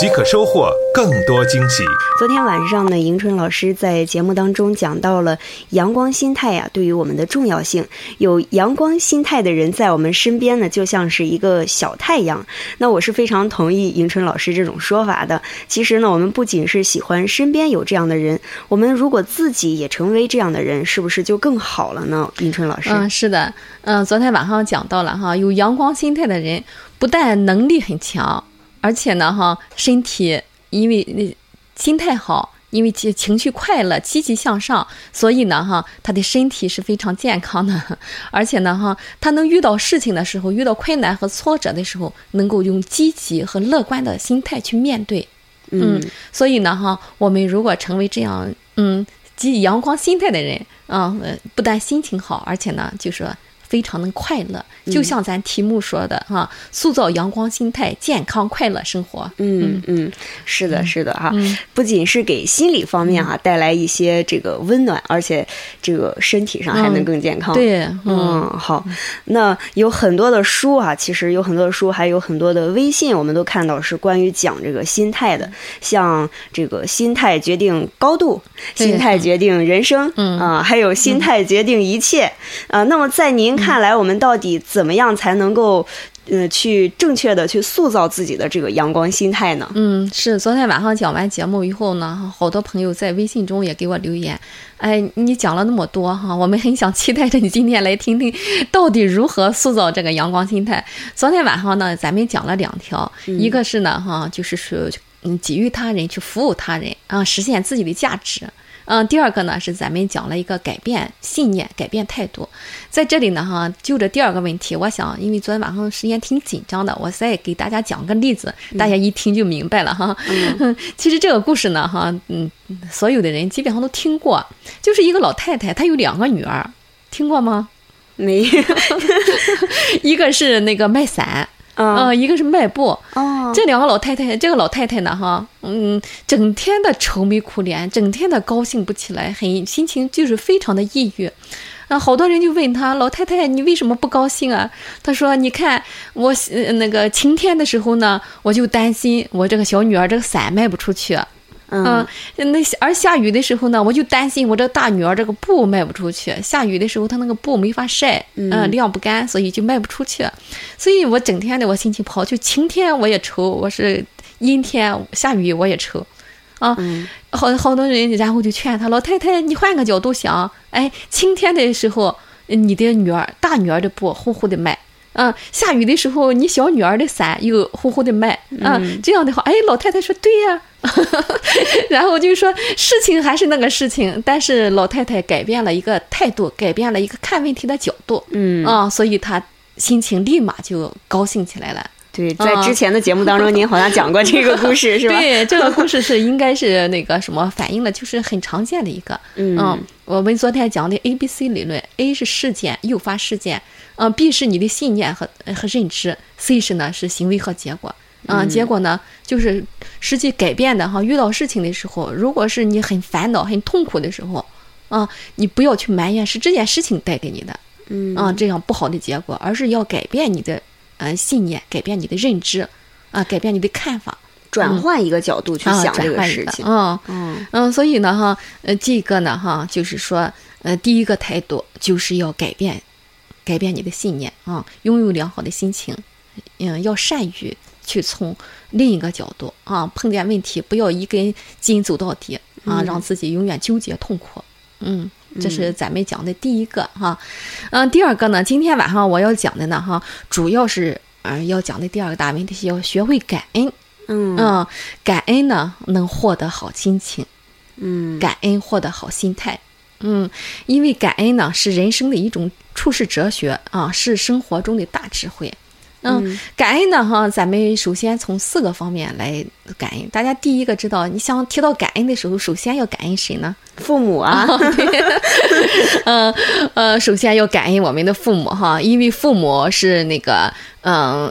即可收获更多惊喜。昨天晚上呢，迎春老师在节目当中讲到了阳光心态呀，对于我们的重要性。有阳光心态的人在我们身边呢，就像是一个小太阳。那我是非常同意迎春老师这种说法的。其实呢，我们不仅是喜欢身边有这样的人，我们如果自己也成为这样的人，是不是就更好了呢？迎春老师，嗯，是的，嗯，昨天晚上讲到了哈，有阳光心态的人，不但能力很强。而且呢，哈，身体因为那心态好，因为情情绪快乐、积极向上，所以呢，哈，他的身体是非常健康的。而且呢，哈，他能遇到事情的时候，遇到困难和挫折的时候，能够用积极和乐观的心态去面对。嗯，所以呢，哈，我们如果成为这样，嗯，积极阳光心态的人，啊，不但心情好，而且呢，就说。非常的快乐，就像咱题目说的哈，塑造阳光心态，健康快乐生活。嗯嗯，是的，是的哈，不仅是给心理方面哈带来一些这个温暖，而且这个身体上还能更健康。对，嗯，好，那有很多的书啊，其实有很多的书，还有很多的微信，我们都看到是关于讲这个心态的，像这个心态决定高度，心态决定人生，啊，还有心态决定一切啊。那么在您。看来我们到底怎么样才能够，呃，去正确的去塑造自己的这个阳光心态呢？嗯，是昨天晚上讲完节目以后呢，好多朋友在微信中也给我留言，哎，你讲了那么多哈，我们很想期待着你今天来听听，到底如何塑造这个阳光心态。昨天晚上呢，咱们讲了两条，一个是呢，哈，就是说，嗯，给予他人，去服务他人啊，实现自己的价值。嗯，第二个呢是咱们讲了一个改变信念、改变态度，在这里呢哈，就着第二个问题，我想因为昨天晚上时间挺紧张的，我再给大家讲个例子，大家一听就明白了哈。其实这个故事呢哈，嗯，所有的人基本上都听过，就是一个老太太，她有两个女儿，听过吗？没有，一个是那个卖伞。嗯，一个是卖布，哦，这两个老太太，这个老太太呢，哈，嗯，整天的愁眉苦脸，整天的高兴不起来，很心情就是非常的抑郁，啊，好多人就问他，老太太，你为什么不高兴啊？她说，你看我那个晴天的时候呢，我就担心我这个小女儿这个伞卖不出去。嗯，那而下雨的时候呢，我就担心我这大女儿这个布卖不出去。下雨的时候，她那个布没法晒，嗯，晾不干，所以就卖不出去。所以我整天的我心情不好，就晴天我也愁，我是阴天下雨我也愁，啊，好好多人，然后就劝她老太太，你换个角度想，哎，晴天的时候，你的女儿大女儿的布呼呼的卖。嗯，下雨的时候，你小女儿的伞又呼呼的卖，啊，这样的话，哎，老太太说对呀，然后就是说事情还是那个事情，但是老太太改变了一个态度，改变了一个看问题的角度，嗯，啊，所以她心情立马就高兴起来了。对，在之前的节目当中，您好像讲过这个故事，是吧？对，这个故事是应该是那个什么反映了，就是很常见的一个。嗯，我们昨天讲的 A B C 理论，A 是事件诱发事件，嗯，B 是你的信念和和认知，C 是呢是行为和结果。嗯，结果呢就是实际改变的哈。遇到事情的时候，如果是你很烦恼、很痛苦的时候，啊，你不要去埋怨是这件事情带给你的，嗯，啊这样不好的结果，而是要改变你的。嗯，信念改变你的认知，啊，改变你的看法，转换一个角度去想这个事情。嗯嗯嗯，所以呢，哈，呃，这个呢，哈，就是说，呃，第一个态度就是要改变，改变你的信念啊，拥有良好的心情，嗯，要善于去从另一个角度啊，碰见问题不要一根筋走到底啊，让自己永远纠结痛苦。嗯。这是咱们讲的第一个哈，嗯，第二个呢，今天晚上我要讲的呢哈，主要是嗯要讲的第二个大问题是要学会感恩，嗯感恩呢能获得好心情，嗯，感恩获得好心态，嗯，因为感恩呢是人生的一种处世哲学啊，是生活中的大智慧，嗯，感恩呢哈，咱们首先从四个方面来感恩。大家第一个知道，你想提到感恩的时候，首先要感恩谁呢？父母啊。嗯 呃，首先要感恩我们的父母哈，因为父母是那个嗯。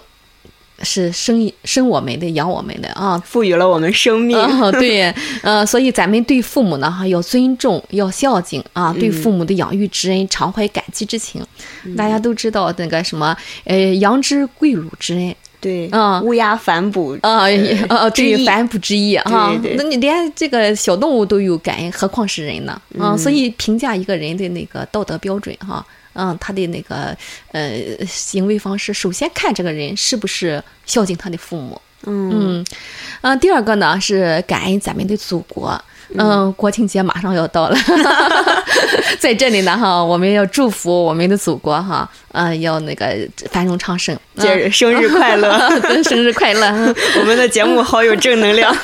是生生我们的，养我们的啊，赋予了我们生命。对，呃，所以咱们对父母呢，哈，要尊重，要孝敬啊，对父母的养育之恩，常怀感激之情。大家都知道那个什么，呃，羊之跪乳之恩。对，啊，乌鸦反哺啊，啊，对，反哺之意啊。那你连这个小动物都有感恩，何况是人呢？啊，所以评价一个人的那个道德标准，哈。嗯，他的那个呃行为方式，首先看这个人是不是孝敬他的父母。嗯嗯，第二个呢是感恩咱们的祖国。嗯，国庆节马上要到了，在这里呢哈，我们要祝福我们的祖国哈，嗯，要那个繁荣昌盛，节日生日快乐，生日快乐！我们的节目好有正能量。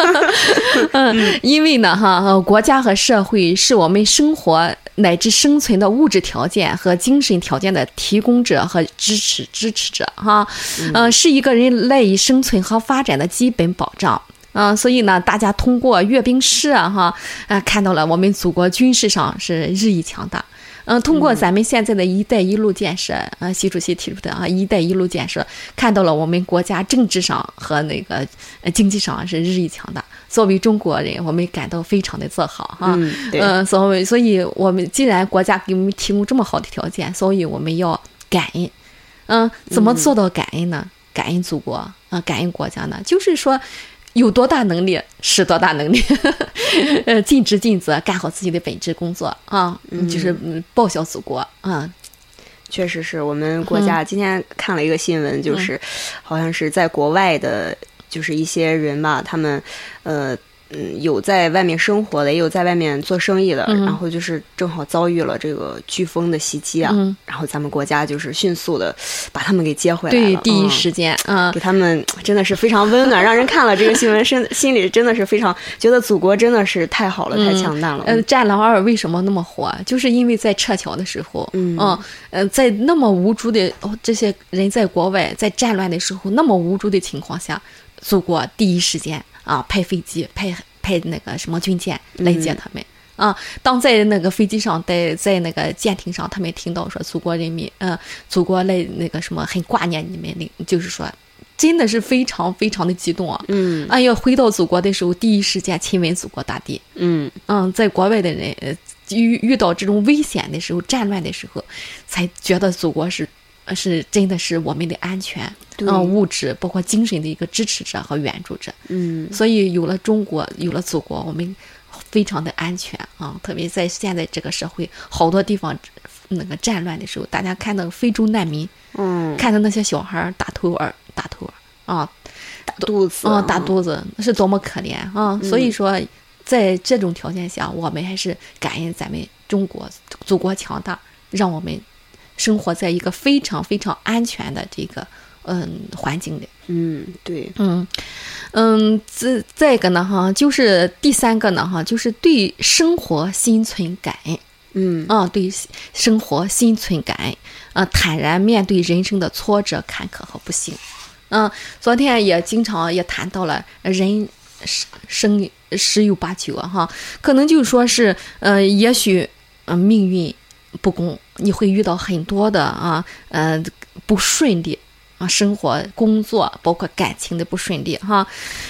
嗯，因为呢哈，国家和社会是我们生活。乃至生存的物质条件和精神条件的提供者和支持支持者，哈，嗯，是一个人赖以生存和发展的基本保障，嗯，所以呢，大家通过阅兵式啊，哈，啊，看到了我们祖国军事上是日益强大。嗯，通过咱们现在的一带一路建设，啊，习主席提出的啊，一带一路建设，看到了我们国家政治上和那个经济上是日益强大。作为中国人，我们感到非常的自豪哈。嗯，所以，所以我们既然国家给我们提供这么好的条件，所以我们要感恩。嗯，怎么做到感恩呢？感恩祖国啊，感恩国家呢？就是说。有多大能力使多大能力，呃，尽职尽责，干好自己的本职工作啊，就是报效祖国啊。确实是我们国家今天看了一个新闻，就是好像是在国外的，就是一些人吧，他们呃。嗯，有在外面生活的，也有在外面做生意的，然后就是正好遭遇了这个飓风的袭击啊，然后咱们国家就是迅速的把他们给接回来了，对，第一时间啊，给他们真的是非常温暖，让人看了这个新闻，心心里真的是非常觉得祖国真的是太好了，太强大了。嗯，《战狼二》为什么那么火？就是因为在撤侨的时候，嗯，嗯，在那么无助的这些人在国外在战乱的时候，那么无助的情况下，祖国第一时间。啊，派飞机，派派那个什么军舰来接他们啊！当在那个飞机上，在在那个舰艇上，他们听到说祖国人民，嗯，祖国来那个什么，很挂念你们那，就是说，真的是非常非常的激动啊！嗯，哎呀，回到祖国的时候，第一时间亲吻祖国大地。嗯嗯，在国外的人遇遇到这种危险的时候、战乱的时候，才觉得祖国是。是真的是我们的安全，嗯，物质包括精神的一个支持者和援助者，嗯，所以有了中国，有了祖国，我们非常的安全啊！特别在现在这个社会，好多地方那个战乱的时候，大家看到非洲难民，嗯，看到那些小孩大头儿、大头儿啊，大肚子，啊，大肚子，那是多么可怜啊！所以说，在这种条件下，我们还是感恩咱们中国祖国强大，让我们。生活在一个非常非常安全的这个嗯环境里，嗯，对，嗯嗯，再再一个呢哈，就是第三个呢哈，就是对生活心存感。恩，嗯。啊，对生活心存感。恩，啊，坦然面对人生的挫折、坎坷和不幸，嗯，昨天也经常也谈到了人生生十有八九啊哈，可能就说是呃，也许嗯命运。不公，你会遇到很多的啊，呃，不顺利啊，生活、工作，包括感情的不顺利哈，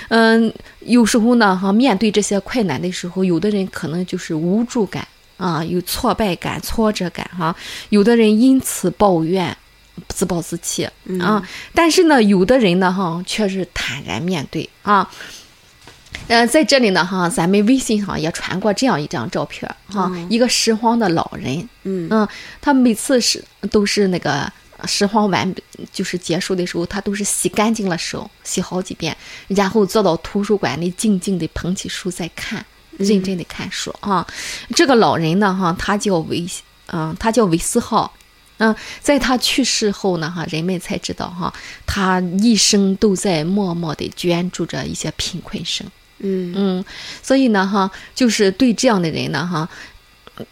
嗯，有时候呢哈，面对这些困难的时候，有的人可能就是无助感啊，有挫败感、挫折感哈，有的人因此抱怨、自暴自弃啊，但是呢，有的人呢哈，却是坦然面对啊。嗯，在这里呢，哈，咱们微信上也传过这样一张照片，哈，一个拾荒的老人，嗯嗯，他每次是都是那个拾荒完就是结束的时候，他都是洗干净了手，洗好几遍，然后坐到图书馆里静静的捧起书在看，认真的看书啊。这个老人呢，哈，他叫韦，嗯，他叫韦思浩，嗯，在他去世后呢，哈，人们才知道，哈，他一生都在默默的捐助着一些贫困生。嗯嗯，所以呢，哈，就是对这样的人呢，哈，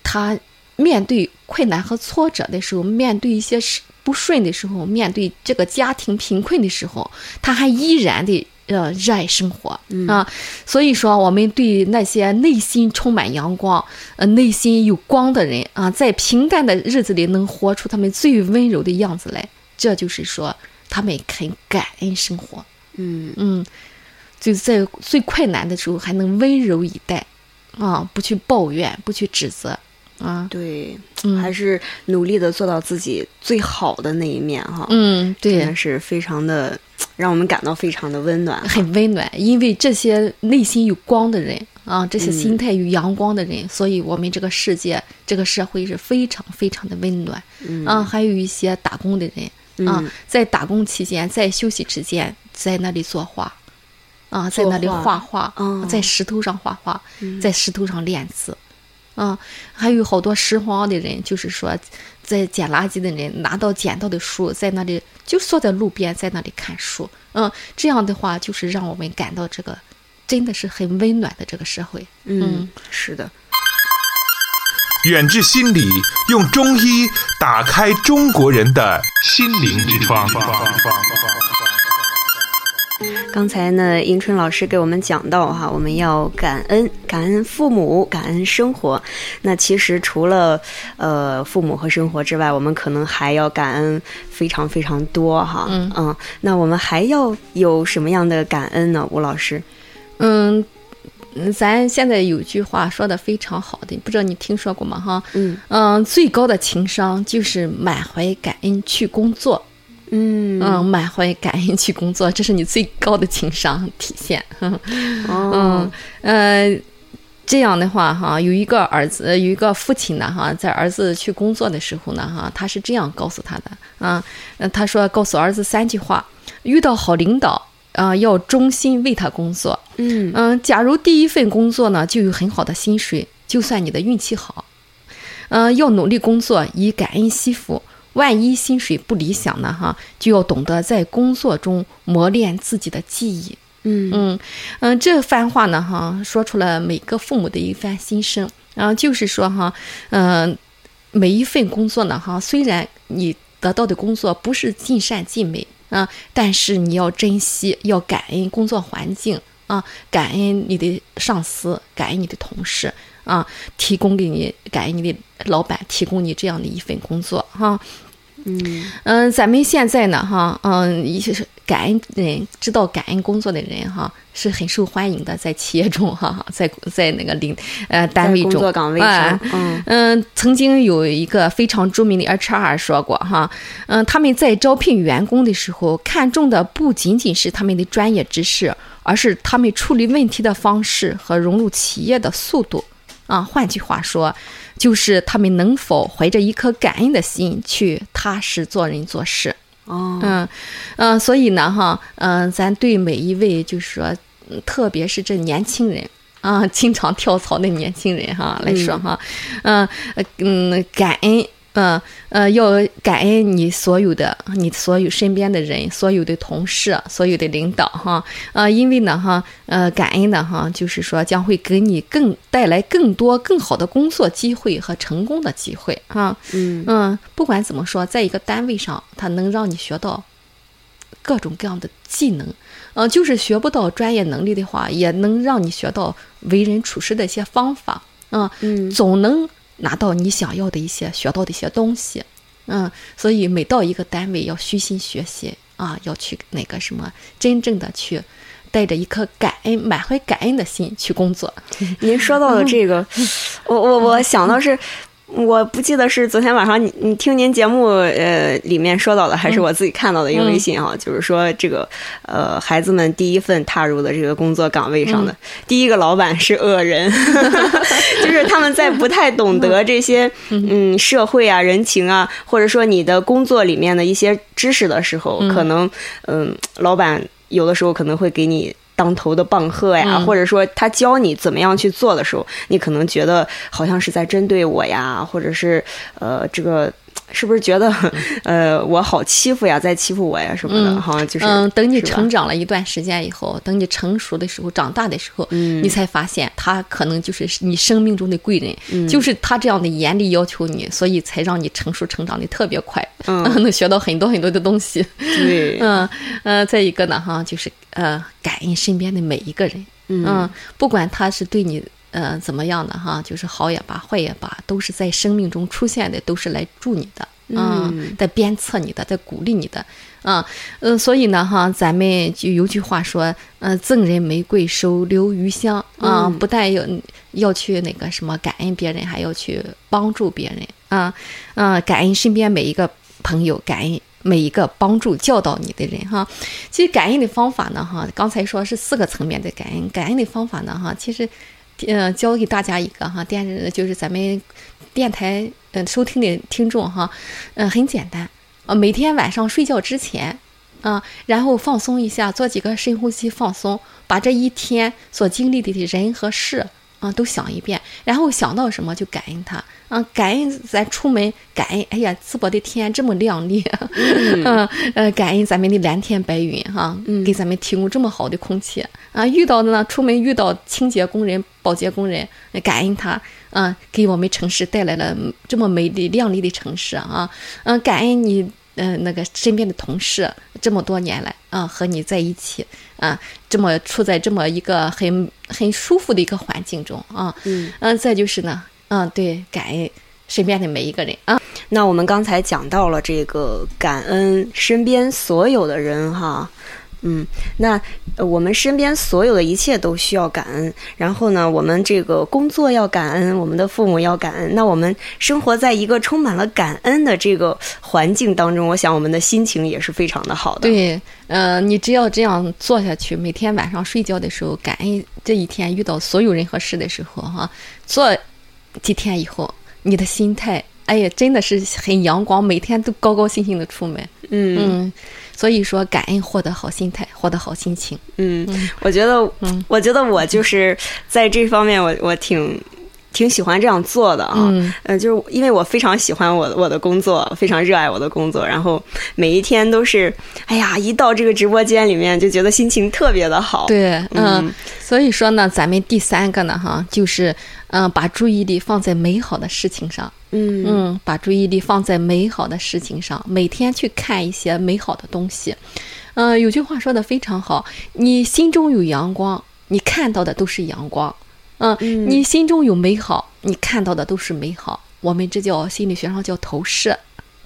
他面对困难和挫折的时候，面对一些不顺的时候，面对这个家庭贫困的时候，他还依然的呃热爱生活啊。所以说，我们对那些内心充满阳光、呃内心有光的人啊，在平淡的日子里能活出他们最温柔的样子来，这就是说他们肯感恩生活。嗯嗯，就在最困难的时候还能温柔以待啊，不去抱怨，不去指责。啊，对，还是努力的做到自己最好的那一面哈。嗯，对，是非常的让我们感到非常的温暖，很温暖。因为这些内心有光的人啊，这些心态有阳光的人，所以我们这个世界、这个社会是非常非常的温暖。啊，还有一些打工的人啊，在打工期间，在休息之间，在那里作画，啊，在那里画画，在石头上画画，在石头上练字。啊，还有好多拾荒的人，就是说，在捡垃圾的人拿到捡到的书，在那里就坐在路边，在那里看书。嗯，这样的话，就是让我们感到这个真的是很温暖的这个社会。嗯，是的。远志心理用中医打开中国人的心灵之窗。刚才呢，迎春老师给我们讲到哈，我们要感恩，感恩父母，感恩生活。那其实除了呃父母和生活之外，我们可能还要感恩非常非常多哈。嗯嗯，那我们还要有什么样的感恩呢？吴老师，嗯，咱现在有句话说的非常好的，不知道你听说过吗？哈，嗯嗯，最高的情商就是满怀感恩去工作。嗯嗯，满怀感恩去工作，这是你最高的情商体现。嗯呃，这样的话哈，有一个儿子，有一个父亲呢哈，在儿子去工作的时候呢哈，他是这样告诉他的啊，他说告诉儿子三句话：遇到好领导啊，要忠心为他工作。嗯嗯，假如第一份工作呢就有很好的薪水，就算你的运气好。嗯，要努力工作，以感恩惜福。万一薪水不理想呢？哈，就要懂得在工作中磨练自己的技艺。嗯嗯嗯，这番话呢，哈，说出了每个父母的一番心声。啊，就是说哈，嗯，每一份工作呢，哈，虽然你得到的工作不是尽善尽美啊，但是你要珍惜，要感恩工作环境啊，感恩你的上司，感恩你的同事啊，提供给你，感恩你的老板提供你这样的一份工作哈。嗯嗯，咱们现在呢，哈，嗯，一些是感恩人，知道感恩工作的人，哈，是很受欢迎的，在企业中，哈，在 在那个领呃单位中，工作岗位上，嗯嗯，曾经有一个非常著名的 HR 说过，哈，嗯，他们在招聘员工的时候，看重的不仅仅是他们的专业知识，而是他们处理问题的方式和融入企业的速度。啊，换句话说，就是他们能否怀着一颗感恩的心去踏实做人做事。哦，嗯嗯，所以呢，哈，嗯，咱对每一位就是说，特别是这年轻人啊，经常跳槽的年轻人哈来说哈，嗯嗯，感恩。嗯呃，要感恩你所有的，你所有身边的人，所有的同事，所有的领导哈。呃，因为呢哈，呃，感恩呢哈，就是说将会给你更带来更多更好的工作机会和成功的机会哈。嗯嗯，不管怎么说，在一个单位上，它能让你学到各种各样的技能。嗯，就是学不到专业能力的话，也能让你学到为人处事的一些方法。嗯嗯，总能。拿到你想要的一些学到的一些东西，嗯，所以每到一个单位要虚心学习啊，要去那个什么，真正的去带着一颗感恩、满怀感恩的心去工作。您说到的这个，我我我想到是。我不记得是昨天晚上你你听您节目呃里面说到的，还是我自己看到的一个微信哈，就是说这个呃孩子们第一份踏入的这个工作岗位上的第一个老板是恶人，就是他们在不太懂得这些嗯。社会啊人情啊，或者说你的工作里面的一些知识的时候，可能嗯老板有的时候可能会给你。当头的棒喝呀，或者说他教你怎么样去做的时候，你可能觉得好像是在针对我呀，或者是呃这个是不是觉得，呃，我好欺负呀，在欺负我呀什么的？哈，就是嗯，等你成长了一段时间以后，等你成熟的时候，长大的时候，你才发现他可能就是你生命中的贵人，就是他这样的严厉要求你，所以才让你成熟成长的特别快，能学到很多很多的东西。对，嗯嗯，再一个呢，哈，就是呃，感恩身边的每一个人，嗯，不管他是对你。呃，怎么样的哈？就是好也罢，坏也罢，都是在生命中出现的，都是来助你的，嗯，在鞭策你的，在鼓励你的，啊，嗯，所以呢，哈，咱们就有句话说，嗯，赠人玫瑰，手留余香，啊，不但要要去那个什么感恩别人，还要去帮助别人，啊，嗯，感恩身边每一个朋友，感恩每一个帮助教导你的人，哈。其实感恩的方法呢，哈，刚才说是四个层面的感恩，感恩的方法呢，哈，其实。嗯，教给大家一个哈，电就是咱们电台嗯收听的听众哈，嗯，很简单啊，每天晚上睡觉之前啊，然后放松一下，做几个深呼吸放松，把这一天所经历的人和事。啊，都想一遍，然后想到什么就感恩他啊，感恩咱出门，感恩哎呀，淄博的天这么亮丽，嗯。呃，感恩咱们的蓝天白云哈，给咱们提供这么好的空气。啊，遇到的呢，出门遇到清洁工人、保洁工人，感恩他啊，给我们城市带来了这么美丽亮丽的城市啊，嗯，感恩你。嗯，那个身边的同事这么多年来啊，和你在一起啊，这么处在这么一个很很舒服的一个环境中啊，嗯，嗯，再就是呢，嗯，对，感恩身边的每一个人啊。那我们刚才讲到了这个感恩身边所有的人哈。嗯，那我们身边所有的一切都需要感恩。然后呢，我们这个工作要感恩，我们的父母要感恩。那我们生活在一个充满了感恩的这个环境当中，我想我们的心情也是非常的好的。对，嗯，你只要这样做下去，每天晚上睡觉的时候感恩这一天遇到所有人和事的时候，哈，做几天以后，你的心态，哎呀，真的是很阳光，每天都高高兴兴的出门。嗯。所以说，感恩获得好心态，获得好心情。嗯，我觉得，嗯，我觉得我就是在这方面，我我挺挺喜欢这样做的啊。嗯，就是因为我非常喜欢我我的工作，非常热爱我的工作，然后每一天都是，哎呀，一到这个直播间里面就觉得心情特别的好。对，嗯，所以说呢，咱们第三个呢，哈，就是嗯，把注意力放在美好的事情上。嗯嗯，把注意力放在美好的事情上，每天去看一些美好的东西。嗯，有句话说的非常好，你心中有阳光，你看到的都是阳光。嗯，你心中有美好，你看到的都是美好。我们这叫心理学上叫投射。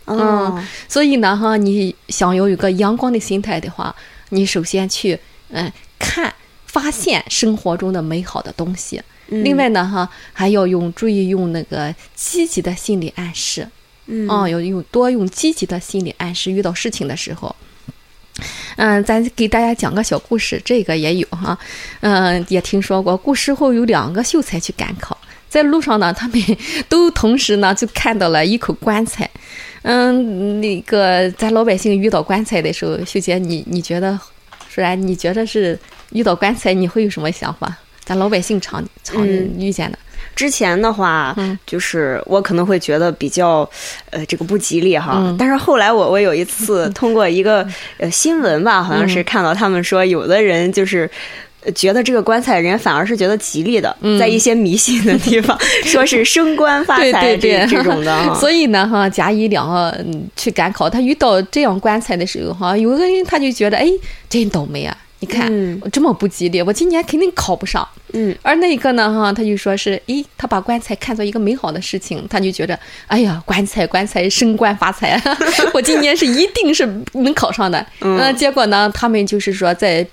嗯，所以呢，哈，你想要有一个阳光的心态的话，你首先去嗯看，发现生活中的美好的东西。另外呢，哈，还要用注意用那个积极的心理暗示，嗯，要用多用积极的心理暗示。遇到事情的时候，嗯，咱给大家讲个小故事，这个也有哈，嗯，也听说过。古时候有两个秀才去赶考，在路上呢，他们 都同时呢就看到了一口棺材。嗯，那个咱老百姓遇到棺材的时候，秀姐，你你觉得，说然你觉得是遇到棺材你会有什么想法？咱老百姓常常遇见的，之前的话，就是我可能会觉得比较，呃，这个不吉利哈。但是后来我我有一次通过一个呃新闻吧，好像是看到他们说，有的人就是觉得这个棺材人反而是觉得吉利的，在一些迷信的地方，说是升官发财这这种的。所以呢，哈，甲乙两个去赶考，他遇到这样棺材的时候，哈，有的人他就觉得，哎，真倒霉啊。你看我，这么不吉利，我今年肯定考不上。嗯，而那个呢，哈，他就说是，诶，他把棺材看作一个美好的事情，他就觉得，哎呀，棺材棺材升官发财，我今年是一定是能考上的。嗯，结果呢，他们就是说在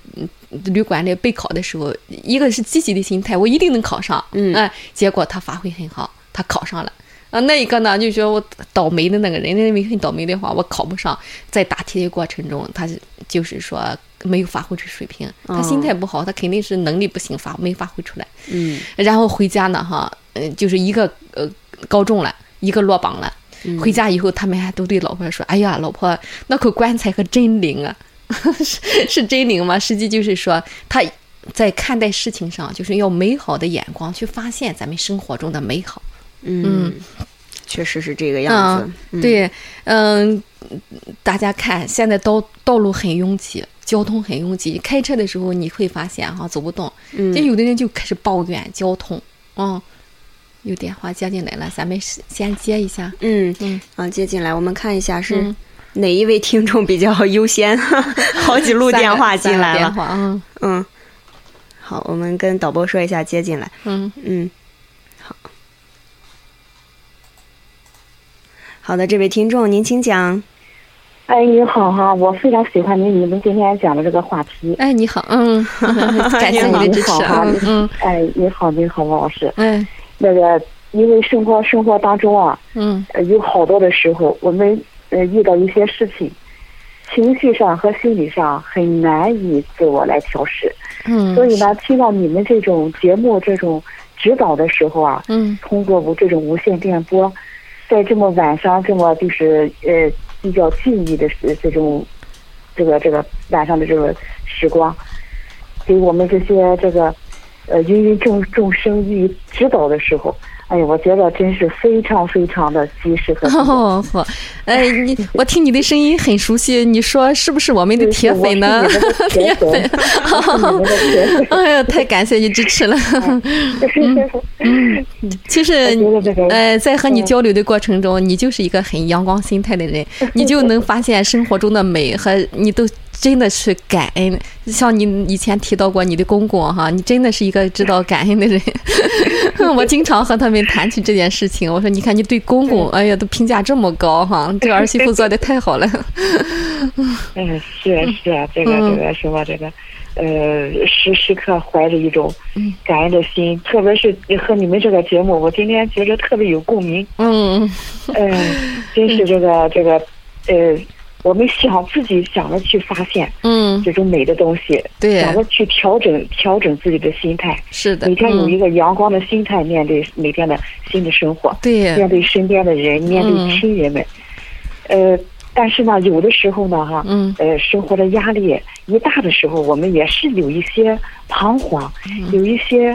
旅馆里备考的时候，一个是积极的心态，我一定能考上。嗯，结果他发挥很好，他考上了。啊，那一个呢，就觉得我倒霉的那个人，认为很倒霉的话，我考不上，在答题的过程中，他就是说没有发挥出水平，他心态不好，他肯定是能力不行，发没发挥出来。嗯，然后回家呢，哈，嗯，就是一个呃高中了，一个落榜了。回家以后，他们还都对老婆说：“哎呀，老婆，那口棺材可真灵啊！是是真灵吗？实际就是说他在看待事情上，就是要美好的眼光去发现咱们生活中的美好。”嗯。确实是这个样子。对，嗯，大家看，现在道道路很拥挤，交通很拥挤。开车的时候你会发现哈，走不动。嗯，有的人就开始抱怨交通。嗯，有电话接进来了，咱们先接一下。嗯嗯，啊，接进来，我们看一下是哪一位听众比较优先。好几路电话进来了。嗯嗯，好，我们跟导播说一下接进来。嗯嗯。好的，这位听众，您请讲。哎，你好哈，我非常喜欢你你们今天讲的这个话题。哎，你好，嗯，感谢你的支持哈，嗯，哎，你好，你好，王老师。嗯，那个，因为生活生活当中啊，嗯，有好多的时候，我们呃遇到一些事情，情绪上和心理上很难以自我来调试。嗯，所以呢，听到你们这种节目这种指导的时候啊，嗯，通过无这种无线电波。在这么晚上，这么就是呃比较静谧的这种，这个这个晚上的这个时光，给我们这些这个呃芸芸众众生予以指导的时候。哎呀，我觉得真是非常非常的及时和 好。哎，你 我听你的声音很熟悉，你说是不是我 们的铁粉呢？铁粉，哎呀，太感谢你支持了。嗯，其实呃，在和你交流的过程中，你就是一个很阳光心态的人，你就能发现生活中的美和你都。真的是感恩，像你以前提到过你的公公哈，你真的是一个知道感恩的人。我经常和他们谈起这件事情，我说你看你对公公，哎呀，都评价这么高哈，这儿媳妇做的太好了。嗯，是啊是啊，这个这个什么这个，呃，时时刻怀着一种感恩的心，特别是和你们这个节目，我今天觉得特别有共鸣。嗯嗯，真是这个这个，呃。我们想自己想着去发现，嗯，这种美的东西，对，想着去调整调整自己的心态，是的，每天有一个阳光的心态面对每天的新的生活，对，面对身边的人，面对亲人们，呃，但是呢，有的时候呢，哈，嗯，呃，生活的压力一大的时候，我们也是有一些彷徨，有一些，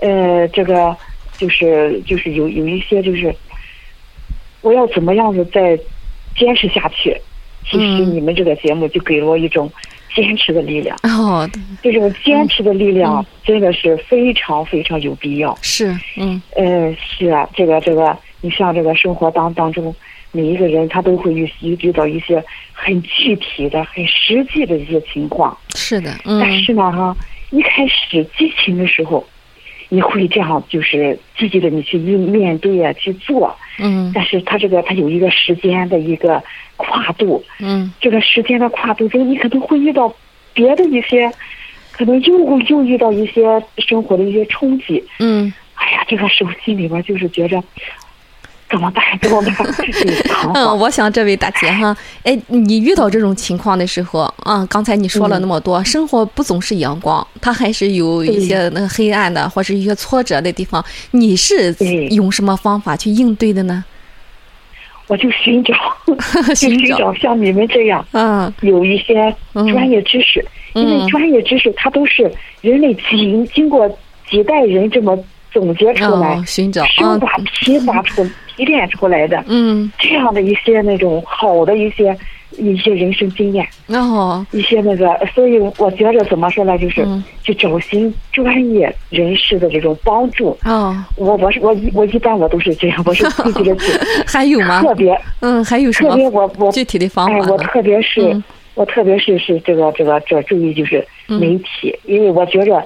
呃，这个就是就是有有一些就是，我要怎么样子再坚持下去？其实你们这个节目就给了我一种坚持的力量。哦，这种坚持的力量真的是非常非常有必要。是，嗯，呃，是啊，这个这个，你像这个生活当当中，每一个人他都会遇遇到一些很具体的、很实际的一些情况。是的，嗯。但是呢，哈，一开始激情的时候，你会这样，就是积极的你去应面对啊，去做。嗯。但是他这个他有一个时间的一个。跨度，嗯，这个时间的跨度中，你可能会遇到别的一些，可能又又遇到一些生活的一些冲击，嗯，哎呀，这个时候心里边就是觉着怎么办？怎么办？嗯，我想这位大姐哈，哎，你遇到这种情况的时候，啊，刚才你说了那么多，生活不总是阳光，它还是有一些那个黑暗的，或者一些挫折的地方，你是用什么方法去应对的呢？我就寻找，就寻找像你们这样，嗯，有一些专业知识，因为专业知识它都是人类经经过几代人这么总结出来，寻找，生发提发出提炼出来的，嗯，这样的一些那种好的一些。一些人生经验，哦，一些那个，所以我觉着怎么说呢，就是去找寻专业人士的这种帮助。哦，我我是我一我一般我都是这样，我是自己的。还有吗？特别，嗯，还有什么？特别我我具体的方法。哎，我特别是我特别是是这个这个这注意就是媒体，因为我觉着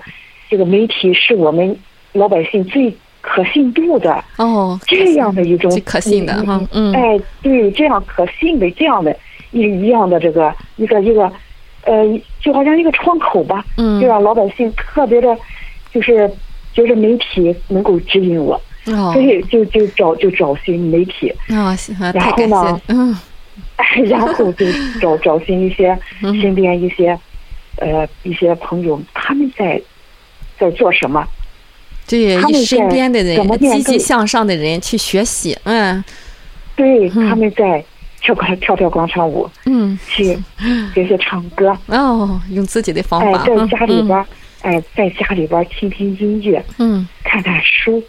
这个媒体是我们老百姓最可信度的哦，这样的一种可信的哈，嗯，哎，对，这样可信的这样的。一一样的这个一个一个，呃，就好像一个窗口吧，就让老百姓特别的，就是觉得媒体能够指引我，所以就就找就找寻媒体，然后呢，嗯，然后就找找寻一些身边一些呃一些朋友，他们在在做什么？对，身边的人积极向上的人去学习，嗯，对，他们在。跳广跳跳广场舞，嗯，去学学唱歌哦，用自己的方法，哎，在家里边，哎，在家里边听听音乐，嗯，看看书，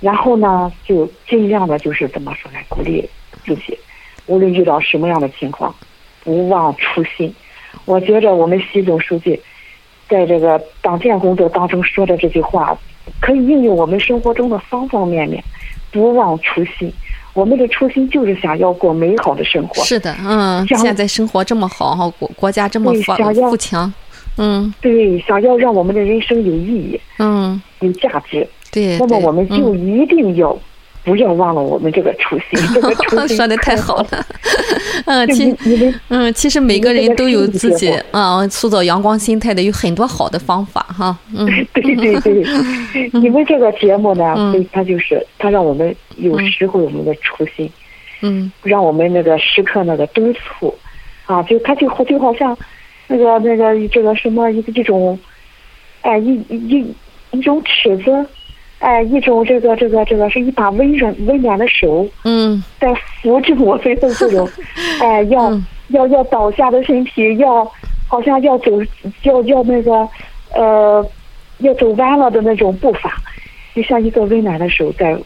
然后呢，就尽量的就是怎么说呢，鼓励自己，无论遇到什么样的情况，不忘初心。我觉着我们习总书记在这个党建工作当中说的这句话，可以应用我们生活中的方方面面。不忘初心，我们的初心就是想要过美好的生活。是的，嗯，现在生活这么好哈，国国家这么富富强，嗯，对，想要让我们的人生有意义，嗯，有价值，对，那么我们就一定要。不要忘了我们这个初心，这个初心 说的太好了。嗯，其嗯，其实每个人都有自己啊塑造阳光心态的有很多好的方法哈。嗯，对对对，你们这个节目呢，它就是它让我们有时候我们的初心，嗯，让我们那个时刻那个督促，啊，就它就就好像那个那个这个什么一个这种，哎一一一种尺子。哎，一种这个这个这个是一把温软温暖的手，嗯，在扶着我们的这种，哎，要要要倒下的身体，要好像要走，要要那个，呃，要走弯了的那种步伐，就像一个温暖的手在，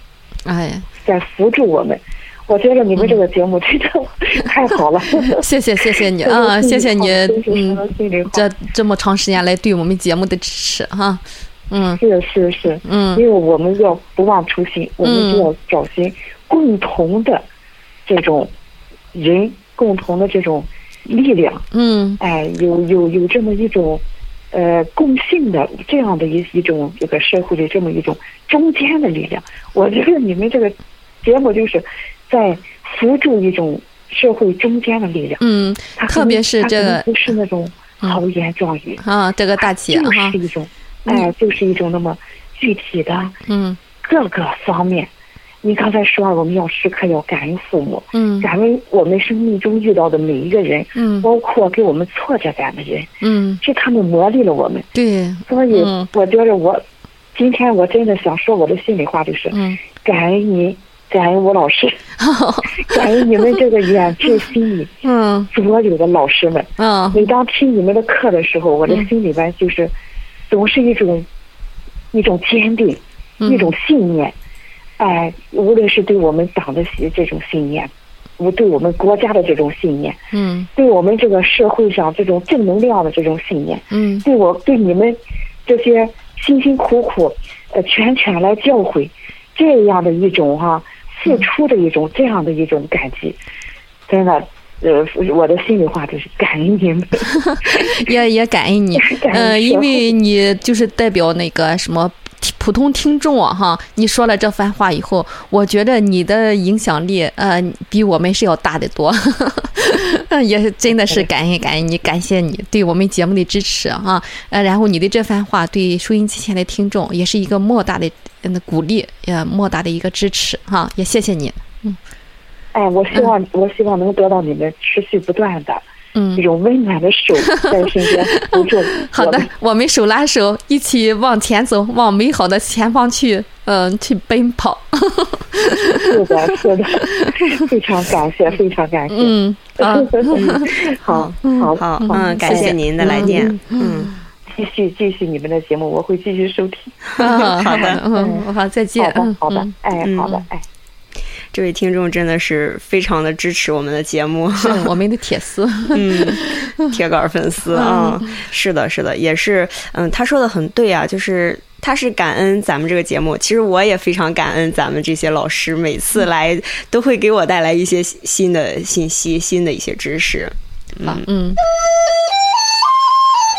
哎，在扶住我们。我觉得你们这个节目真的 太好了，谢谢谢谢你啊，谢谢你，嗯，这这么长时间来对我们节目的支持哈。嗯，是是是，嗯，因为我们要不忘初心，我们就要找寻共同的这种人，共同的这种力量，嗯，哎，有有有这么一种呃共性的这样的一一种这个社会的这么一种中间的力量。我觉得你们这个节目就是在扶助一种社会中间的力量，嗯，特别是这个不是那种豪言壮语啊，这个大企业哈，是一种。哎，就是一种那么具体的，嗯，各个方面。你刚才说了，我们要时刻要感恩父母，嗯，感恩我们生命中遇到的每一个人，嗯，包括给我们挫折感的人，嗯，是他们磨砺了我们。对，所以我觉得我今天我真的想说我的心里话，就是感恩你，感恩吴老师，感恩你们这个远志心里，嗯，所有的老师们，嗯，每当听你们的课的时候，我的心里边就是。总是一种一种坚定，一种信念，哎，无论是对我们党的这种信念，我对我们国家的这种信念，嗯，对我们这个社会上这种正能量的这种信念，嗯，对我对你们这些辛辛苦苦呃全权来教诲这样的一种哈付出的一种这样的一种感激，真的。呃，我的心里话就是感恩你们，也也感恩你，嗯，因为你就是代表那个什么普通听众啊，哈，你说了这番话以后，我觉得你的影响力，呃，比我们是要大得多，也是真的是感恩感恩你，感谢你对我们节目的支持哈，呃，然后你的这番话对收音机前的听众也是一个莫大的鼓励，呃，莫大的一个支持哈，也谢谢你，嗯。哎，我希望，我希望能得到你们持续不断的，嗯，这种温暖的手在身边 扶住。好的，我们手拉手，一起往前走，往美好的前方去，嗯，去奔跑。是的，是的，非常感谢，非常感谢。嗯，好，好，好，嗯，感谢您的来电。嗯，继续，继续你们的节目，我会继续收听。好的，嗯，好，再见。好的，好的，哎，好的，哎。这位听众真的是非常的支持我们的节目，我们的铁丝，嗯，铁杆粉丝啊，是的，是的，也是，嗯，他说的很对啊，就是他是感恩咱们这个节目，其实我也非常感恩咱们这些老师，每次来都会给我带来一些新的信息，新的一些知识，嗯。嗯。